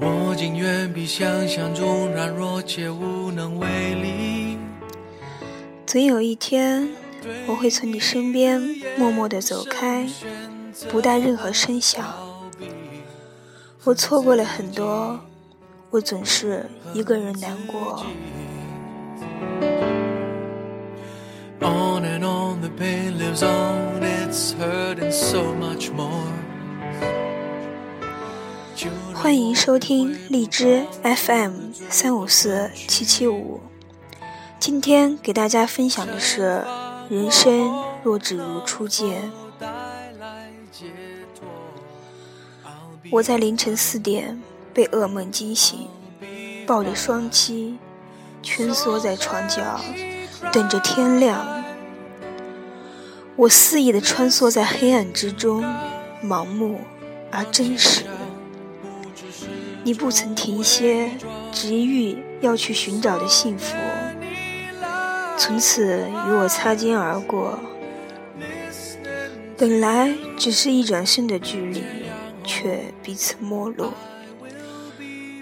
我竟远比想象中软弱且无能为力。总有一天，我会从你身边默默的走开，不带任何声响。我错过了很多，我总是一个人难过。On and on the pain lives on, it's hurting so much more. 欢迎收听荔枝 FM 三五四七七五。今天给大家分享的是：人生若只如初见。我在凌晨四点被噩梦惊醒，抱着双膝，蜷缩在床角，等着天亮。我肆意的穿梭在黑暗之中，盲目而真实。你不曾停歇，执意要去寻找的幸福，从此与我擦肩而过。本来只是一转身的距离，却彼此陌路。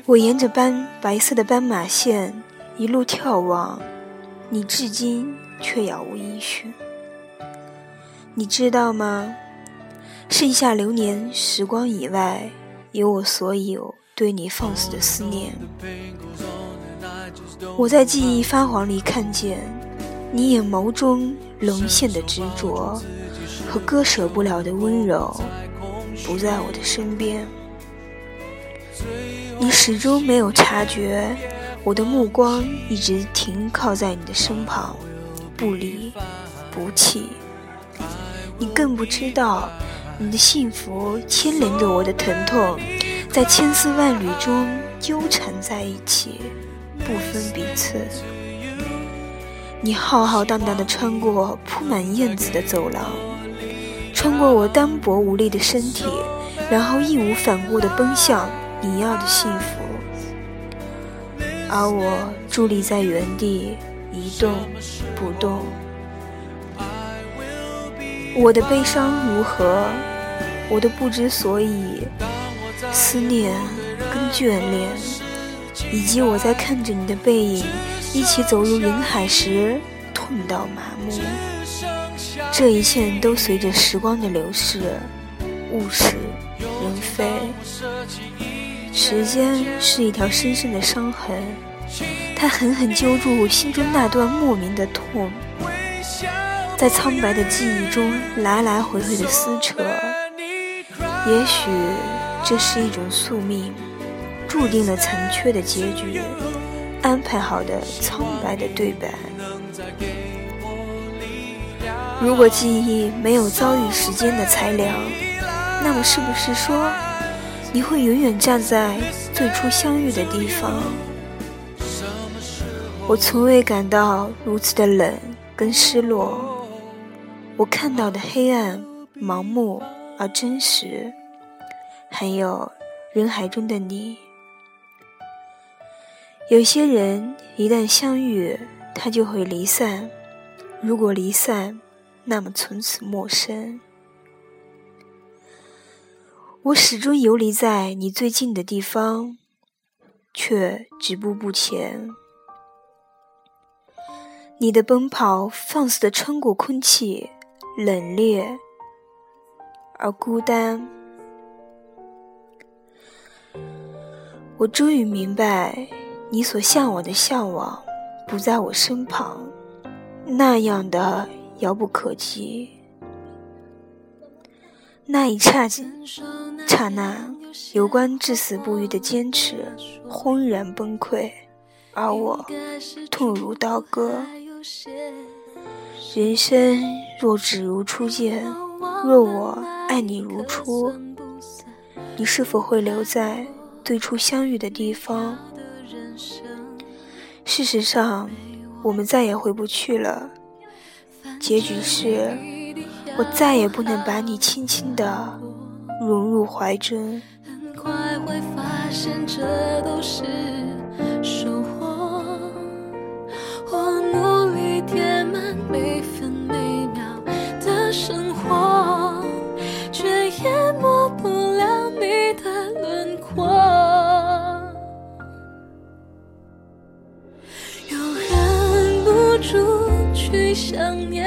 我沿着斑白色的斑马线一路眺望，你至今却杳无音讯。你知道吗？剩下流年时光以外，有我所有。对你放肆的思念，我在记忆发黄里看见你眼眸中沦陷的执着和割舍不了的温柔，不在我的身边。你始终没有察觉，我的目光一直停靠在你的身旁，不离不弃。你更不知道，你的幸福牵连着我的疼痛。在千丝万缕中纠缠在一起，不分彼此。你浩浩荡荡地穿过铺满燕子的走廊，穿过我单薄无力的身体，然后义无反顾地奔向你要的幸福。而我伫立在原地一动不动。我的悲伤如何？我的不知所以。思念跟眷恋，以及我在看着你的背影一起走入人海时痛到麻木，这一切都随着时光的流逝，物是人非。时间是一条深深的伤痕，它狠狠揪住我心中那段莫名的痛，在苍白的记忆中来来回回的撕扯，也许。这是一种宿命，注定了残缺的结局，安排好的苍白的对白。如果记忆没有遭遇时间的裁量，那么是不是说，你会永远站在最初相遇的地方？我从未感到如此的冷跟失落，我看到的黑暗，盲目而真实。还有人海中的你，有些人一旦相遇，他就会离散；如果离散，那么从此陌生。我始终游离在你最近的地方，却止步不前。你的奔跑放肆的穿过空气，冷冽而孤单。我终于明白，你所向往的向往，不在我身旁，那样的遥不可及。那一刹刹那，有关至死不渝的坚持轰然崩溃，而我痛如刀割。人生若只如初见，若我爱你如初，你是否会留在？最初相遇的地方，事实上，我们再也回不去了。结局是，我再也不能把你轻轻的融入怀中。很快会发现这都是想念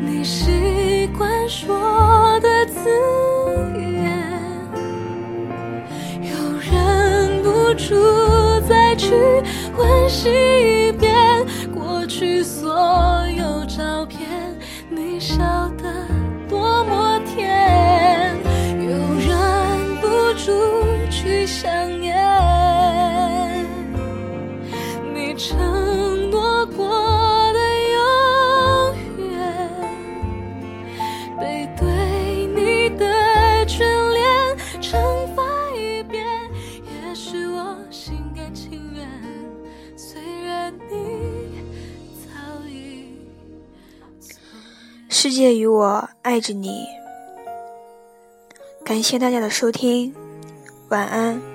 你。习惯说的字眼，又忍不住再去温习一遍过去所有照片，你笑的世界与我爱着你，感谢大家的收听，晚安。